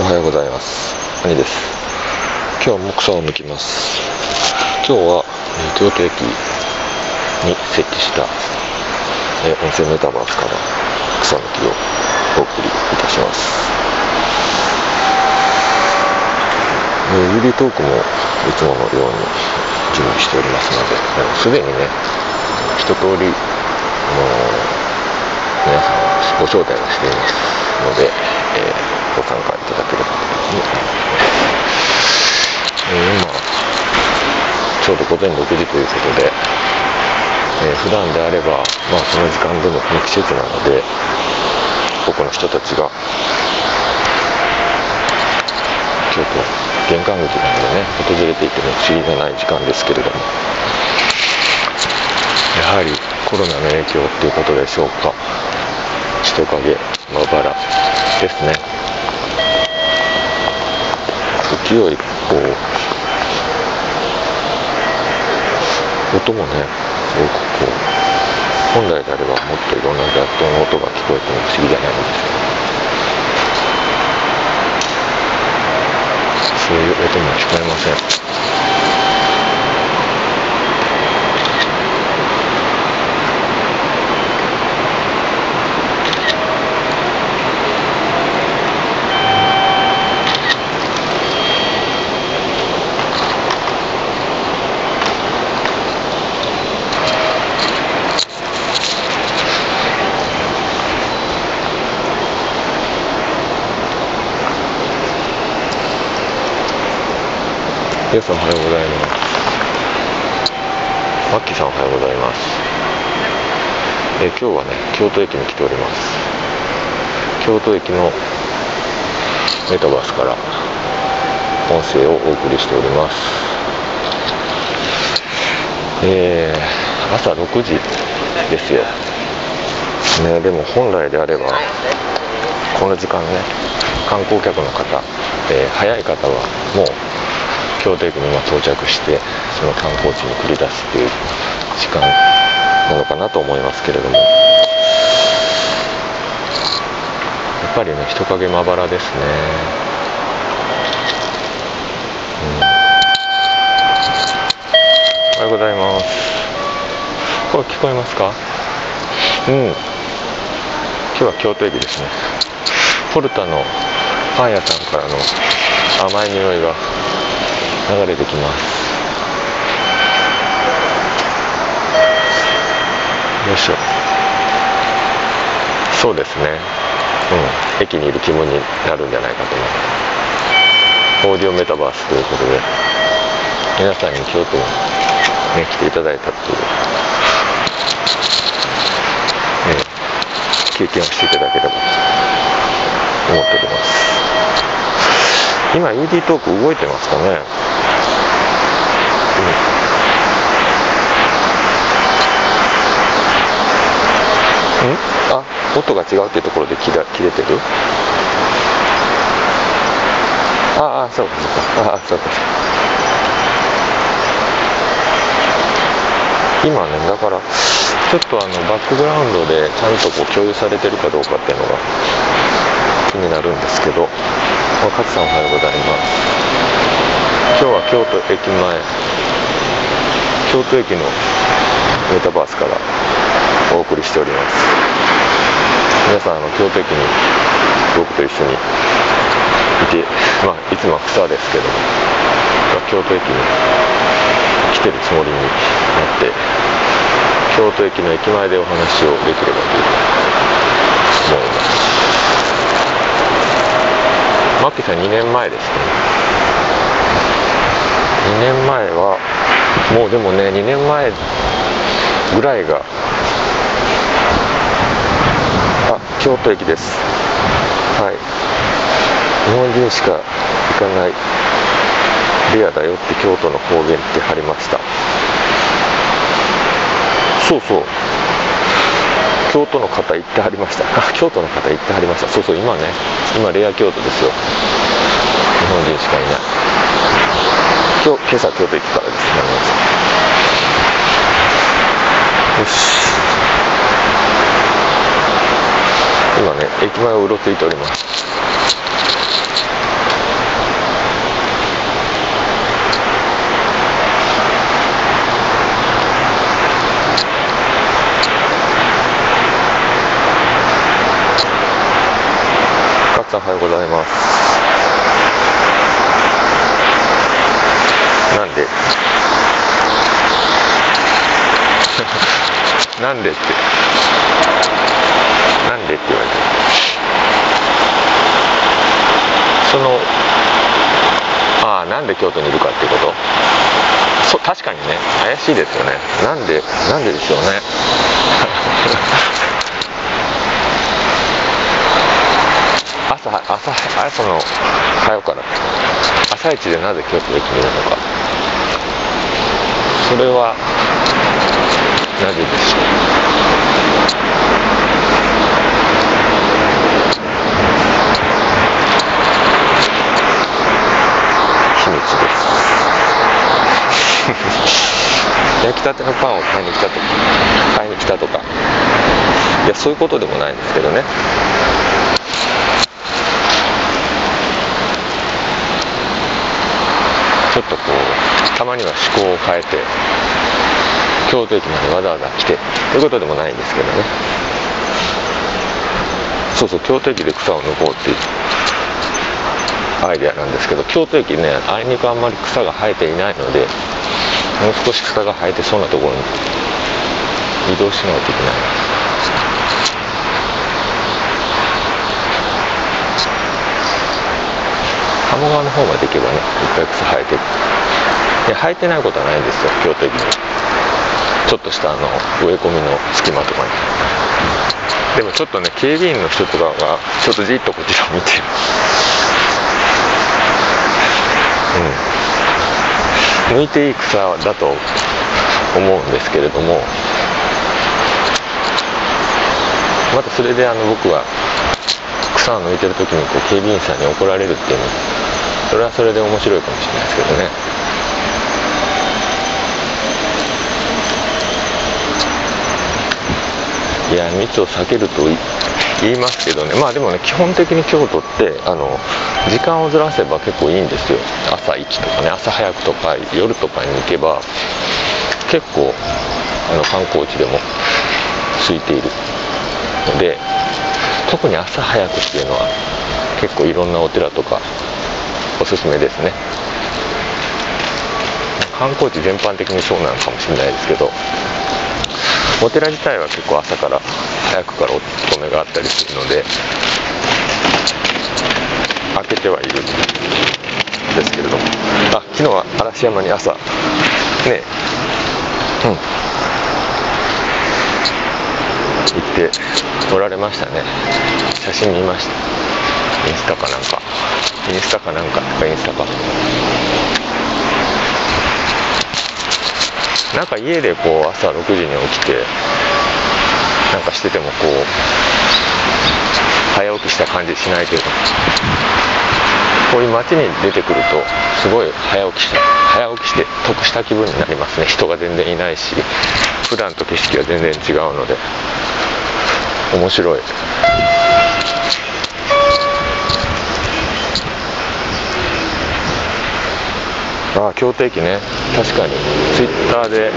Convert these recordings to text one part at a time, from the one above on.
おはようございます。兄です。今日も草を抜きます。今日は、えー京都駅に設置した、えー温泉メタバースから草抜きをお送りいたします、えー、ユリトークもいつものように準備しておりますのでもうすでにね一通りあの皆さんご招待をしていますので、えーご参加いただければと思います、えー今ちょうど午前6時ということで、えー普段であれば、まあ、その時間でもこの季節なので多くの人たちが京都玄関口なのでね訪れていても不思議じゃない時間ですけれども。やはりコロナの影響っていうことでしょうか。人影まばらですね。時よりこう音もねすごくこう本来であればもっといろんな雑踏の音が聞こえても不思議じゃないんですけどそういう音も聞こえません。皆さんおはようございます。マッキーさんおはようございます、え今日はね京都駅に来ております。京都駅のメタバースから音声をお送りしております。えー、朝6時ですよ。ねでも本来であればこの時間ね観光客の方、えー早い方はもう京都駅に今到着してその観光地に繰り出すっていう時間なのかなと思いますけれども。やっぱりね人影まばらですね、うん、おはようございます。声聞こえますか？うん。今日は京都駅ですね。ポルタのパン屋さんからの甘い匂いが流れてきます。よいしょ。そうですね。うん。駅にいる気分になるんじゃないかと思いますオーディオメタバースということで皆さんに京都に、ね、来ていただいたっていう、ね、経験をしていただければと思っております。今 UD トーク動いてますかね？うん、ん？あ音が違うっていうところで切ら切れてる？ああそうかそうか。ああそうか。今ねだからちょっとあのバックグラウンドでちゃんとこう共有されてるかどうかっていうのが気になるんですけど。あ勝さんおはようございます。今日は京都駅前京都駅のメタバースからお送りしております。皆さんあの京都駅に僕と一緒にいてまあいつもは草ですけどま京都駅に来てるつもりになって京都駅の駅前でお話をできればという思います。マッキーさん2年前ですね。2年前はもうでもね2年前ぐらいがあ京都駅です。はい。日本人しか行かないレアだよって京都の方言って貼りました。そうそう。京都の方行ってはりました。あ京都の方行ってはりました。そうそう今ね今レア京都ですよ。日本人しかいない。今日今朝京都行くからです。ねよし。今ね駅前をうろついておりますさんおはようございます。なんでなんでってなんでって言われてそのああなんで京都にいるかってこと？そう確かにね。怪しいですよね。なんでなんででしょうね。朝朝朝の早うから。朝一でなぜ京都駅にいるのか。それはなぜでしょう。秘密です。焼きたてのパンを買いに来たとか買いに来たとか。いやそういうことでもないんですけどねちょっとこうたまには思考を変えて京都駅までわざわざ来てということでもないんですけどね。そうそう京都駅で草を抜こうっていうアイデアなんですけど京都駅ねあいにくあんまり草が生えていないのでもう少し草が生えてそうなところに移動しないといけない。鴨川の方まで行けばねいっぱい草生えてるいや生えてないことはないんですよ京都駅に。ちょっとしたあの植え込みの隙間とかに。でもちょっとね警備員の人とかがちょっとじっとこちらを見てる。うん。向いていい草だと思うんですけれどもまたそれであの僕は草を抜いてる時にこう警備員さんに怒られるっていうのそれはそれで面白いかもしれないですけどね。いや密を避けると言いますけどね。まあでもね基本的に京都ってあの時間をずらせば結構いいんですよ。朝行きとかね朝早くとか夜とかに行けば結構あの観光地でも空いているので特に朝早くっていうのは結構いろんなお寺とかおすすめですね。観光地全般的にそうなのかもしれないですけどお寺自体は結構朝から早くからお勤めがあったりするので開けてはいるんですけれども。あ昨日は嵐山に朝ねうん。っておられましたね。写真見ました。インスタかなんか。インスタかなんか。インスタか。なんか家でこう朝6時に起きてなんかしててもこう早起きした感じしないけど。こういう街に出てくるとすごい早起きした早起きして得した気分になりますね。人が全然いないし普段と景色が全然違うので。面白い。ああ京都駅ね。確かに。ツイッターで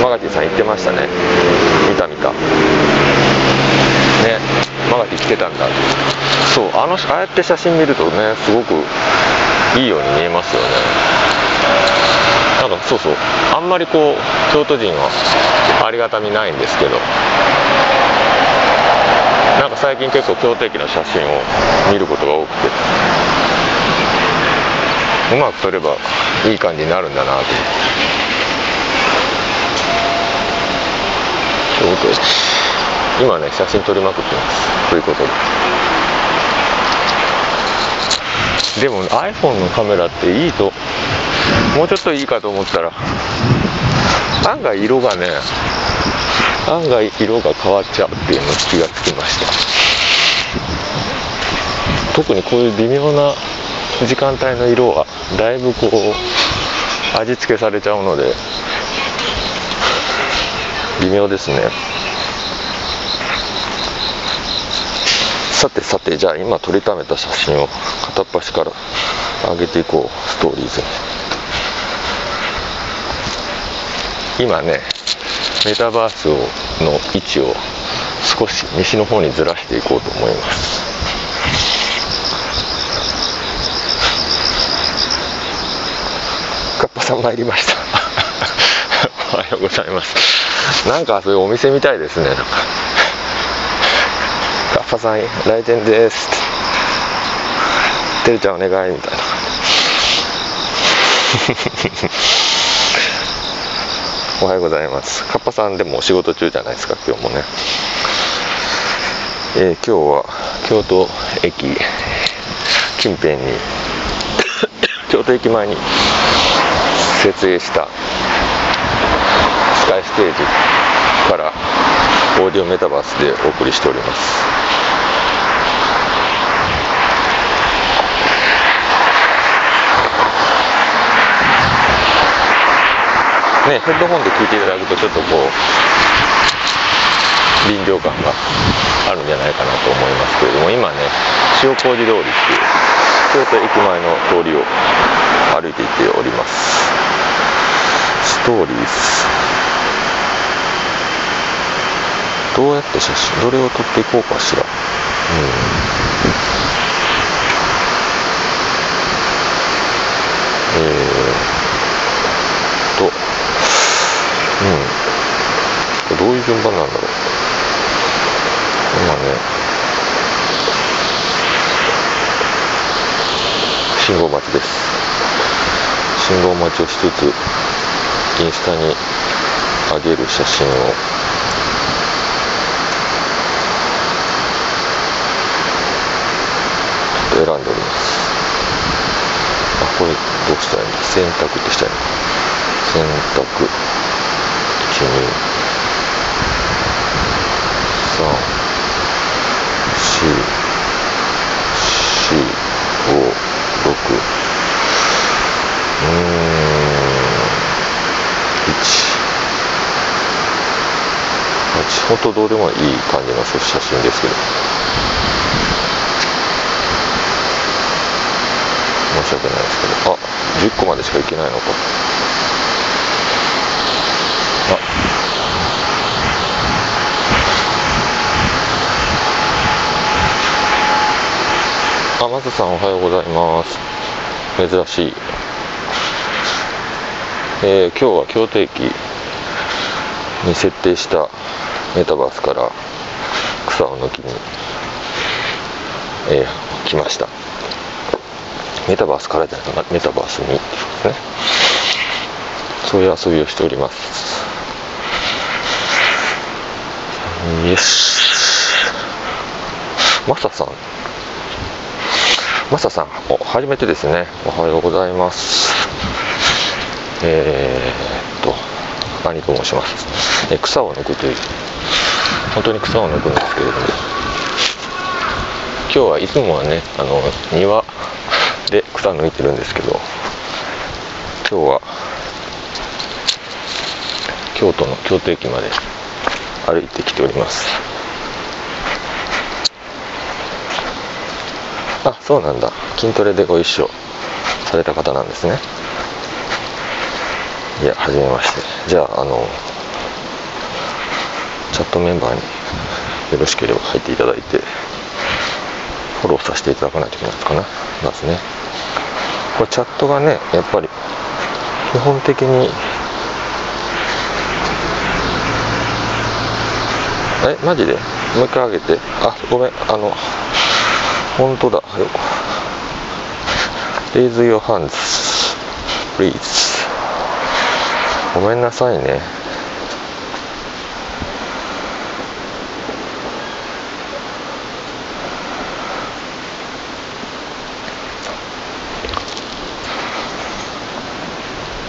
マガティさん言ってましたね。見た見た。ね。マガティ来てたんだ。そうあのああやって写真見るとねすごくいいように見えますよね。なんかそうそうあんまりこう京都人はありがたみないんですけどなんか最近結構京都駅の写真を見ることが多くてうまく撮ればいい感じになるんだなと。思って京都駅今ね写真撮りまくってます。ということで。でも iPhone のカメラっていいともうちょっといいかと思ったら案外色がね案外色が変わっちゃうっていうの気がつきました。特にこういう微妙な時間帯の色はだいぶこう味付けされちゃうので微妙ですね。さてさてじゃあ今撮りためた写真を片っ端から上げていこうストーリーズ。に今ねメタバースをの位置を少し西の方にずらしていこうと思います。かっぱさん参りました。おはようございます。なんかそういうお店みたいですねなんかカッパさん来店です。てるちゃんお願いみたいな。おはようございます。カッパさんでもお仕事中じゃないですか今日もね。えー、今日は京都駅近辺に 京都駅前に設営したスカイステージからオーディオメタバースでお送りしております。ね。ヘッドホンで聞いていただくとちょっとこう臨場感があるんじゃないかなと思いますけれども今ね塩麹通りっていう京都駅前の通りを歩いていっております。ストーリーズどうやって写真どれを撮っていこうかしら。うんえー、とうんどういう順番なんだろう今ね信号待ちです。信号待ちをしつつインスタに上げる写真を。選んでおります。あこれどうしたらいいんだ？選択ってしたいのか。選択。12 3 4 5 6うーん1 8本当どうでもいい感じの写真ですけど。申し訳ないですけど。あ10個までしかいけないのか。あマサさんおはようございます。珍しい、えー、今日は京都駅に設定したメタバースから草を抜きに、えー、来ました。メタバースからじゃないかなメタバースにね。そういう遊びをしております。よし。マサさん。マサさん、お初めてですね。おはようございます。えー、っと、兄と申します。え草を抜くという、本当に草を抜くんですけれども、今日はいつもはね、あの、庭で草抜いてるんですけど、今日は、京都の京都駅まで歩いてきております。あそうなんだ。筋トレでご一緒された方なんですね。いやはじめまして。じゃああのチャットメンバーによろしければ入っていただいてフォローさせていただかないといけないかな？まずね。これチャットがねやっぱり基本的にえマジで？もう一回上げて。あごめん。あの本当だ。よ Raise your hands please. ごめんなさいね。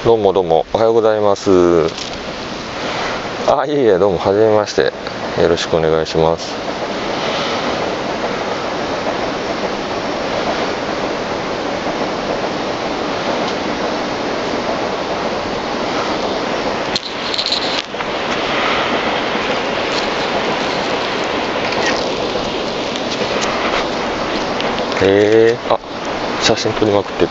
どうもどうもおはようございます。あいえいえどうもはじめまして。よろしくお願いします。へえあ写真撮りまくってる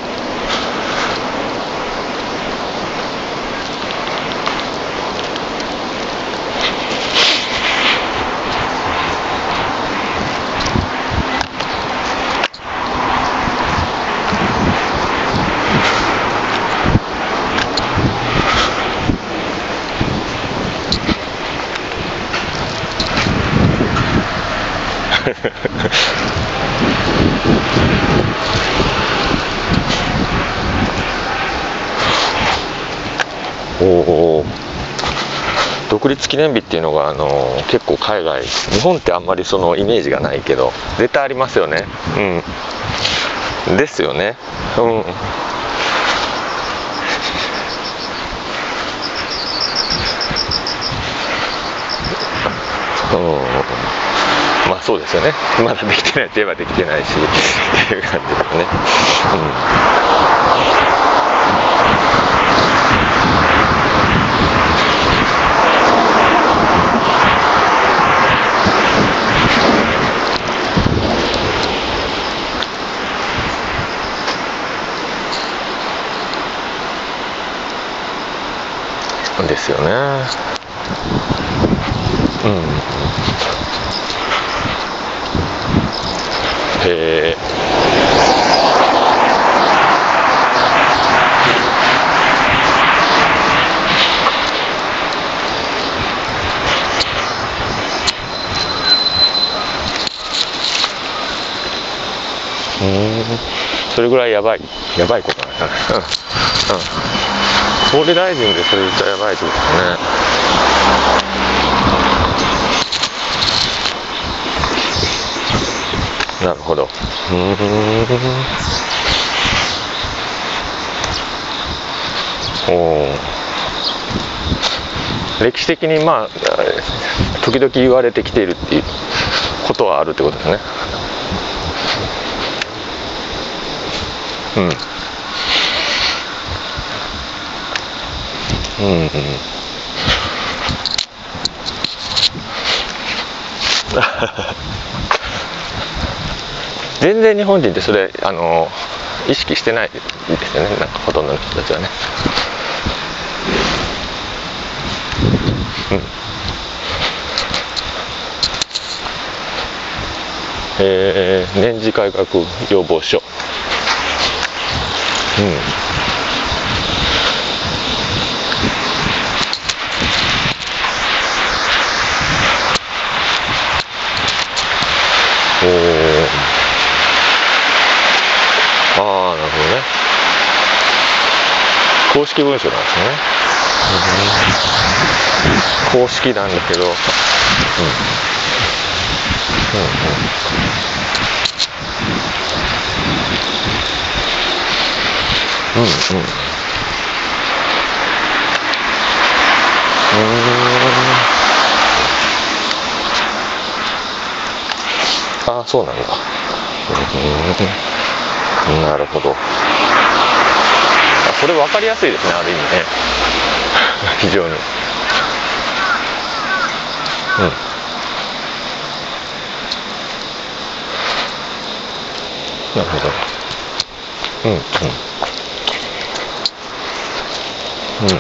独立記念日っていうのが、あの結構海外日本ってあんまりそのイメージがないけど絶対ありますよね。うん。ですよね。うん。うん。まあそうですよね。まだできてないといえばできてないしっていう感じですね。うん。ですよね。うん。へえ。うん。それぐらいやばい。やばいことなんだ。ねうん。うん。総理大臣でそれ言ったらやばいってことですね。なるほど。うん。お歴史的にまあ時々言われてきているっていうことはあるってことですね。うん。うんうん。全然日本人ってそれあの意識してないですよね。なんかほとんどの人たちはね。うん。えー、年次改革要望書。うんおお公式文書なんですね、うん、公式なんだけど、うん、うん。うんうん。うんああそうなんだ。うん。なるほど。これ分かりやすいですねある意味ね。非常に。うん。なるほど。うんうん。うんうん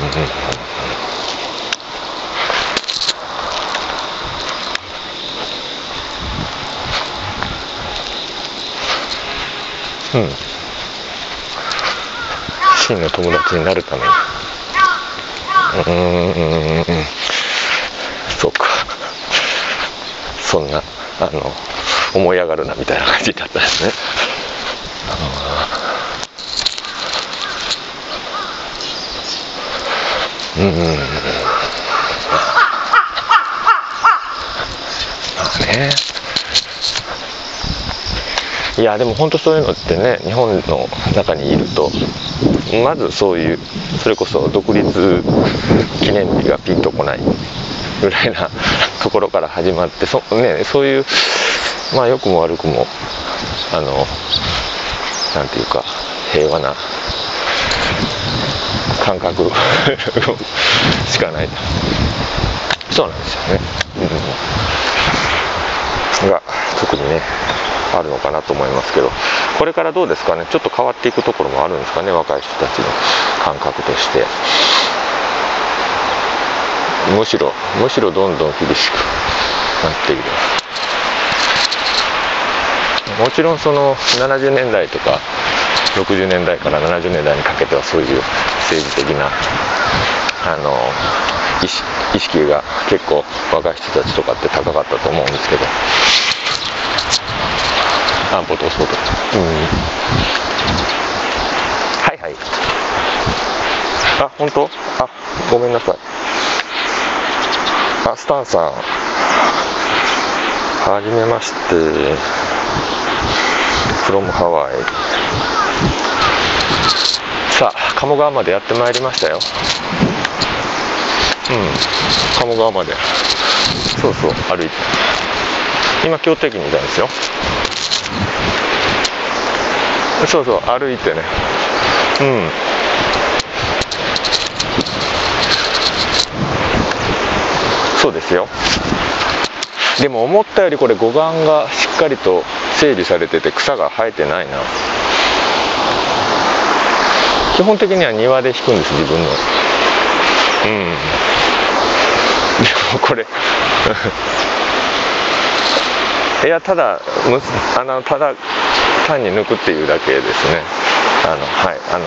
うん。真の友達になるために。うんうん。うんそうか。そんなあの思い上がるなみたいな感じだったですね。うん。うん。まあね。いやでも本当そういうのってね日本の中にいるとまずそういうそれこそ独立記念日がピンとこないぐらいな ところから始まってそ,、ね、そういうまあ良くも悪くもあのなんていうか平和な感覚 しかないそうなんですよね、うん、が特にねあるのかなと思いますけどこれからどうですかね？ちょっと変わっていくところもあるんですかね？若い人たちの感覚として。むしろむしろどんどん厳しくなっている。もちろんその70年代とか60年代から70年代にかけてはそういう政治的なあの意識が結構若い人たちとかって高かったと思うんですけど。あボトそうとうん。はいはい。あ本当？あごめんなさい。あスタンさん。はじめまして。from ハワイさあ鴨川までやってまいりましたよ。うん。鴨川まで。そうそう歩いて。今京都駅にいたんですよそうそう歩いてね。うん。そうですよ。でも思ったよりこれ護岸がしっかりと整備されてて草が生えてないな。基本的には庭で引くんです自分の。うん。でもこれいやただむあのただ単に抜くっていうだけですね。あのはい。あの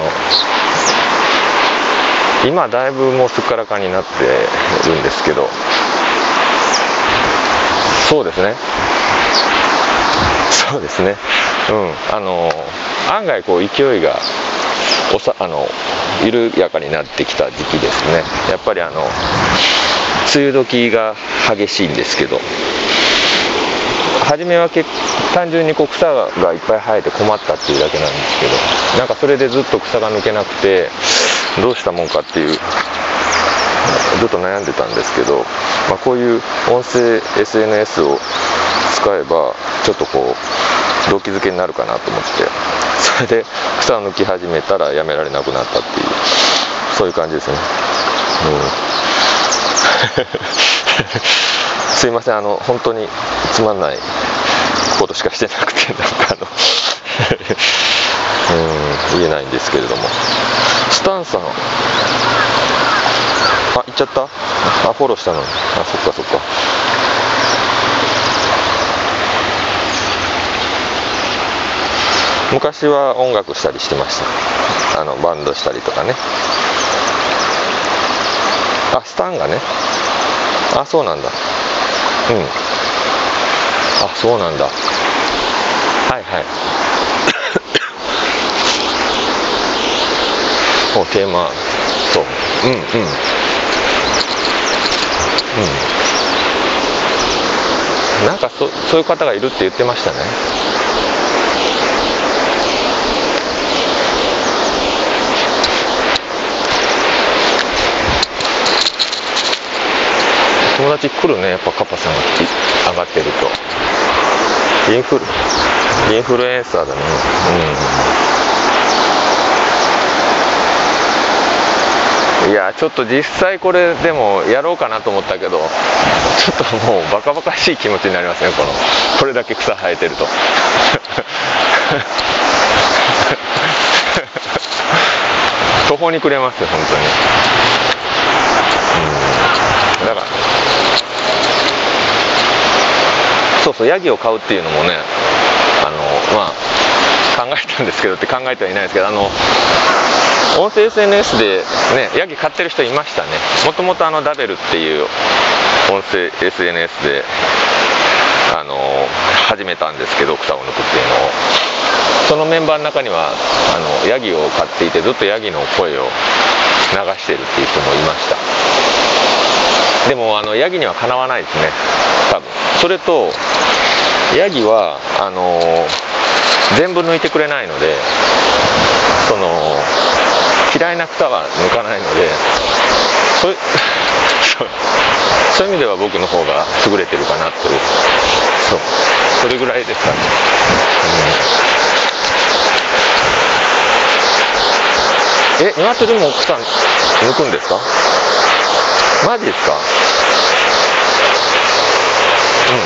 今だいぶもうすっからかになってるんですけど。そうですね。そうですね。うん。あの案外こう勢いがおさあの緩やかになってきた時期ですね。やっぱりあの梅雨時が激しいんですけど。初めはけ単純にこう草がいっぱい生えて困ったっていうだけなんですけどなんかそれでずっと草が抜けなくてどうしたもんかっていうずっと悩んでたんですけど、まあ、こういう音声 SNS を使えばちょっとこう動機づけになるかなと思って それで草を抜き始めたらやめられなくなったっていうそういう感じですね、う。ん、すいませんあの本当につまんないことしかしてなくてなんかあの うん言えないんですけれども。スタンさん。あ行っちゃった？あフォローしたのに。あそっかそっか。昔は音楽したりしてました。あのバンドしたりとかね。あスタンがね。あそうなんだ。あそうなんだ。はいはい。おテーマ。そう。うんうん。うん。なんかそそういう方がいるって言ってましたね。友達来るね。やっぱカパさんが上がってると。インフルインフルエンサーだね。うん。いやちょっと実際これでもやろうかなと思ったけどちょっともうバカバカしい気持ちになりますねこの。これだけ草生えてると。途方に暮れますよ本当に。そうそうヤギを飼うっていうのもねあのまあ考えたんですけどって考えてはいないですけどあの音声 SNS でねヤギ飼ってる人いましたね。もともとあのダベルっていう音声 SNS であの始めたんですけど草を抜くっていうの。をそのメンバーの中にはあのヤギを飼っていてずっとヤギの声を流してるっていう人もいました。でもあのヤギにはかなわないですね多分。それとヤギはあの全部抜いてくれないのでその嫌いな草は抜かないのでそう そういう意味では僕の方が優れてるかなというそうそれぐらいですかね、うん、え鶏も草抜くんですか？マジですか？うんうん。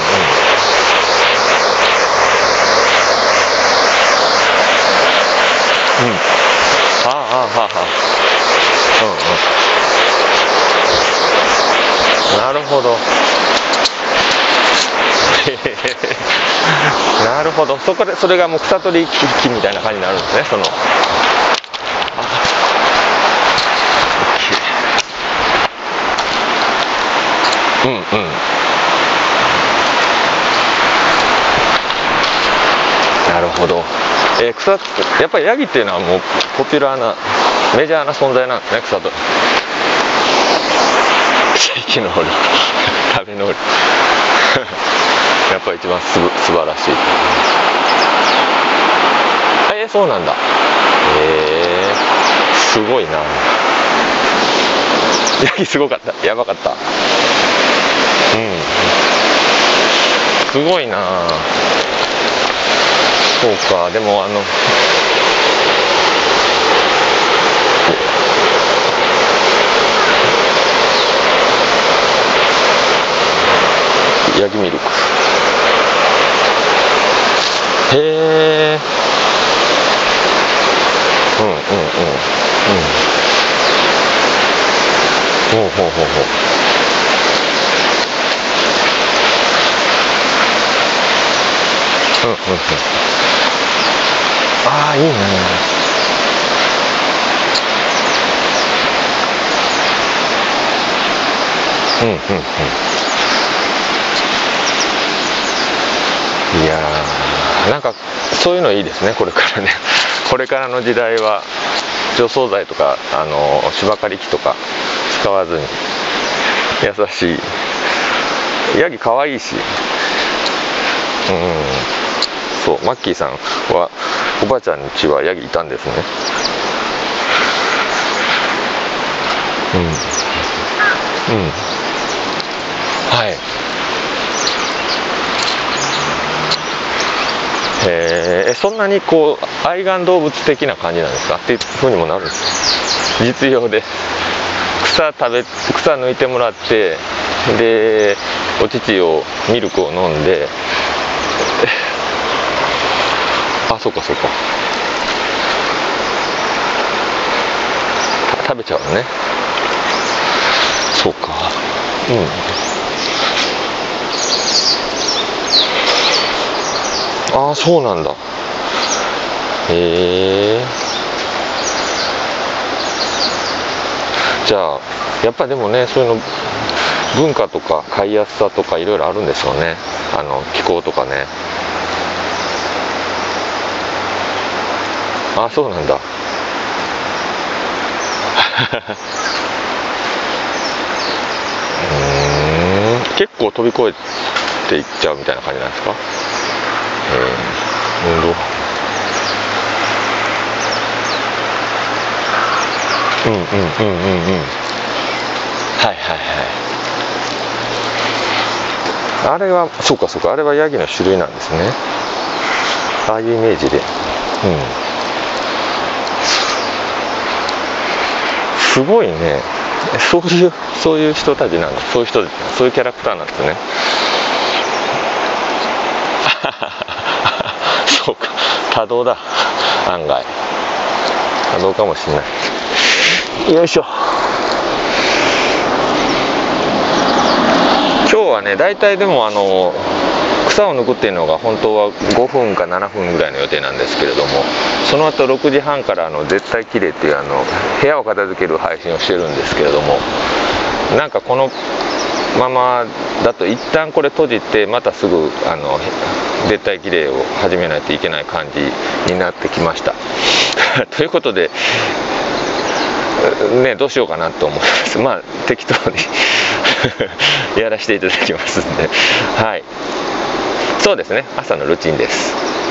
うん、ああああああ。うんうん。なるほど。なるほど。そこでそれがもう草取り機みたいな感じになるんですねその。うんうんなるほど。えー、草やっぱりヤギっていうのはもうポピュラーなメジャーな存在なんですね草と。地域のり 食べのり やっぱ一番す素晴らしいえー、そうなんだ。へえー、すごいな。ヤギすごかった。やばかった。うん。すごいな。そうかでもあのヤギミルク。へえうんうんうん。うん。ほうほうほうほう。うんうんうんああいいねうんうんうん。いやーなん。かそういうのいいですねこれからねこれからの時代は除草剤とかあの芝刈り機とか使わずに優しいヤギかわいいしうん。そうマッキーさん。はおばあちゃんちはヤギいたんですね。うん。うん。はい。へえそんなにこう愛玩動物的な感じなんですか？っていうふうにもなるんです。実用で。草食べ草抜いてもらってでお乳をミルクを飲んであそうかそうか。食べちゃうのね。そうか。うん。ああそうなんだ。へえじゃあやっぱでもねそういうの文化とか買いやすさとかいろいろあるんでしょうね。あの気候とかね。あそうなんだ。うん結構飛び越えていっちゃうみたいな感じなんですか？うん。運動。うんうんうんうんうん。はいはいはい。あれはそうかそうか。あれはヤギの種類なんですね。ああいうイメージで。うんすごいね。そういうそういう人たちなんだ。そういう人そういうキャラクターなんですね。そうか。多動だ。案外。多動かもしれない。よいしょ。今日はね大体でもあの草を抜くっていうのが本当は5分か7分ぐらいの予定なんですけれどもその後6時半からあの絶対きれいっていうあの部屋を片付ける配信をしてるんですけれどもなんかこのままだと一旦これ閉じてまたすぐあの絶対儀礼を始めないといけない感じになってきました。ということでねどうしようかなと思います。まあ適当に やらせていただきますんで。はい。そうですね。朝のルーチンです。